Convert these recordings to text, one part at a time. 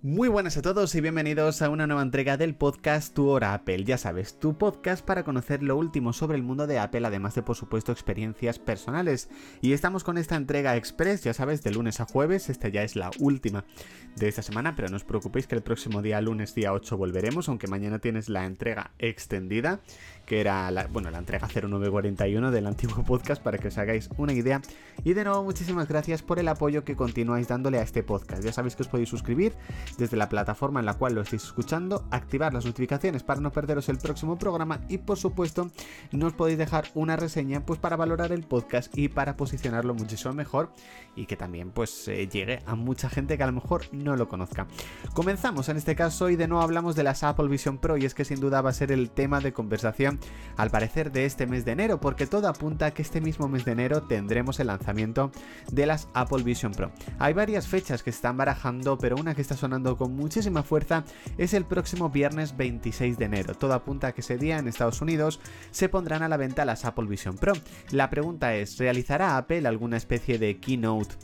Muy buenas a todos y bienvenidos a una nueva entrega del podcast Tu Hora Apple. Ya sabes, tu podcast para conocer lo último sobre el mundo de Apple, además de por supuesto experiencias personales. Y estamos con esta entrega express, ya sabes, de lunes a jueves. Esta ya es la última de esta semana, pero no os preocupéis que el próximo día, lunes día 8, volveremos, aunque mañana tienes la entrega extendida, que era la, bueno, la entrega 0941 del antiguo podcast para que os hagáis una idea. Y de nuevo, muchísimas gracias por el apoyo que continuáis dándole a este podcast. Ya sabéis que os podéis suscribir desde la plataforma en la cual lo estáis escuchando, activar las notificaciones para no perderos el próximo programa y por supuesto nos podéis dejar una reseña pues para valorar el podcast y para posicionarlo muchísimo mejor y que también pues eh, llegue a mucha gente que a lo mejor no lo conozca. Comenzamos en este caso y de nuevo hablamos de las Apple Vision Pro y es que sin duda va a ser el tema de conversación al parecer de este mes de enero porque todo apunta a que este mismo mes de enero tendremos el lanzamiento de las Apple Vision Pro. Hay varias fechas que están barajando pero una que está sonando con muchísima fuerza es el próximo viernes 26 de enero. Todo apunta a que ese día en Estados Unidos se pondrán a la venta las Apple Vision Pro. La pregunta es, ¿realizará Apple alguna especie de keynote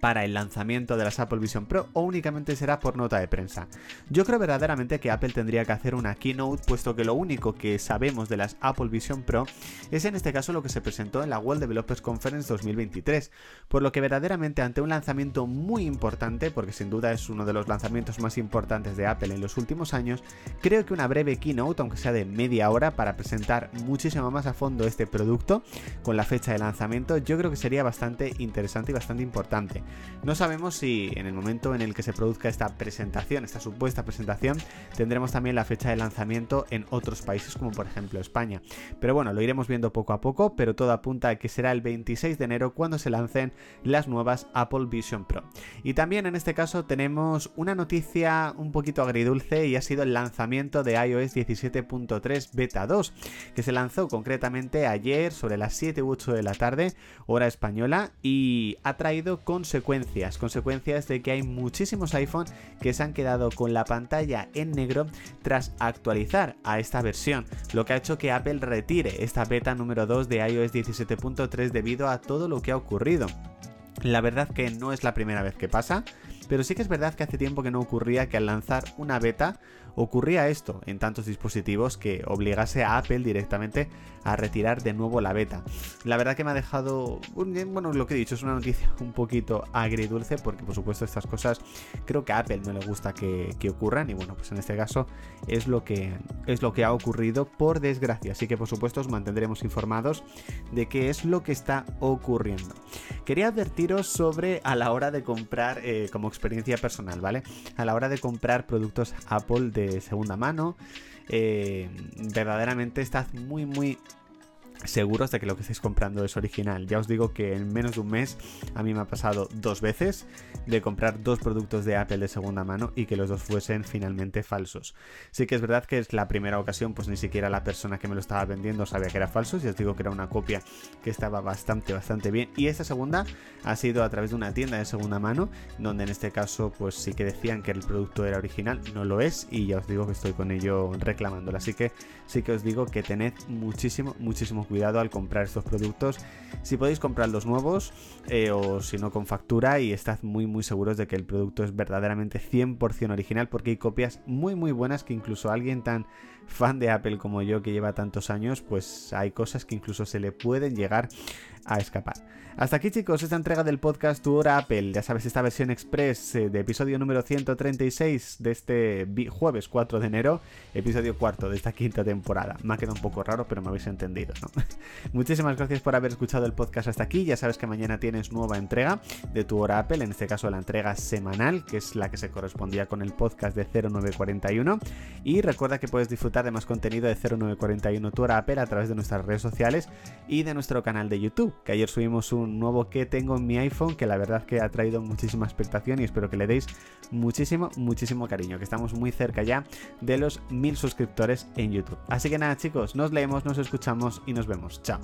para el lanzamiento de las Apple Vision Pro o únicamente será por nota de prensa. Yo creo verdaderamente que Apple tendría que hacer una keynote puesto que lo único que sabemos de las Apple Vision Pro es en este caso lo que se presentó en la World Developers Conference 2023, por lo que verdaderamente ante un lanzamiento muy importante, porque sin duda es uno de los lanzamientos más importantes de Apple en los últimos años, creo que una breve keynote, aunque sea de media hora, para presentar muchísimo más a fondo este producto con la fecha de lanzamiento, yo creo que sería bastante interesante y bastante importante. No sabemos si en el momento en el que se produzca esta presentación, esta supuesta presentación, tendremos también la fecha de lanzamiento en otros países como por ejemplo España. Pero bueno, lo iremos viendo poco a poco, pero todo apunta a que será el 26 de enero cuando se lancen las nuevas Apple Vision Pro. Y también en este caso tenemos una noticia un poquito agridulce y ha sido el lanzamiento de iOS 17.3 Beta 2, que se lanzó concretamente ayer sobre las 7 u 8 de la tarde, hora española, y ha traído consecuencias consecuencias, consecuencias de que hay muchísimos iPhone que se han quedado con la pantalla en negro tras actualizar a esta versión, lo que ha hecho que Apple retire esta beta número 2 de iOS 17.3 debido a todo lo que ha ocurrido. La verdad que no es la primera vez que pasa, pero sí que es verdad que hace tiempo que no ocurría que al lanzar una beta ocurría esto en tantos dispositivos que obligase a Apple directamente a retirar de nuevo la beta. La verdad que me ha dejado, bueno, lo que he dicho es una noticia un poquito agridulce porque por supuesto estas cosas creo que a Apple no le gusta que, ocurran y bueno, pues en este caso es lo que es lo que ha ocurrido por desgracia. Así que por supuesto os mantendremos informados de qué es lo que está ocurriendo. Quería advertiros sobre a la hora de comprar eh, como experiencia personal, ¿vale? A la hora de comprar productos Apple de segunda mano, eh, verdaderamente estás muy, muy seguros de que lo que estáis comprando es original. Ya os digo que en menos de un mes a mí me ha pasado dos veces de comprar dos productos de Apple de segunda mano y que los dos fuesen finalmente falsos. Sí que es verdad que es la primera ocasión, pues ni siquiera la persona que me lo estaba vendiendo sabía que era falso. Ya os digo que era una copia que estaba bastante, bastante bien. Y esta segunda ha sido a través de una tienda de segunda mano, donde en este caso, pues sí que decían que el producto era original, no lo es. Y ya os digo que estoy con ello reclamándolo. Así que sí que os digo que tened muchísimo, muchísimo cuidado al comprar estos productos. Si podéis comprar los nuevos eh, o si no con factura y estad muy muy seguros de que el producto es verdaderamente 100% original porque hay copias muy muy buenas que incluso alguien tan fan de Apple como yo que lleva tantos años pues hay cosas que incluso se le pueden llegar a escapar. Hasta aquí chicos, esta entrega del podcast Tu Hora Apple, ya sabes, esta versión express eh, de episodio número 136 de este jueves 4 de enero, episodio cuarto de esta quinta temporada. Me ha quedado un poco raro, pero me habéis entendido, ¿no? Muchísimas gracias por haber escuchado el podcast hasta aquí, ya sabes que mañana tienes nueva entrega de Tu Hora Apple, en este caso la entrega semanal, que es la que se correspondía con el podcast de 0941, y recuerda que puedes disfrutar de más contenido de 0941 Tu Hora Apple a través de nuestras redes sociales y de nuestro canal de YouTube que ayer subimos un nuevo que tengo en mi iPhone, que la verdad que ha traído muchísima expectación y espero que le deis muchísimo, muchísimo cariño, que estamos muy cerca ya de los mil suscriptores en YouTube. Así que nada chicos, nos leemos, nos escuchamos y nos vemos. Chao.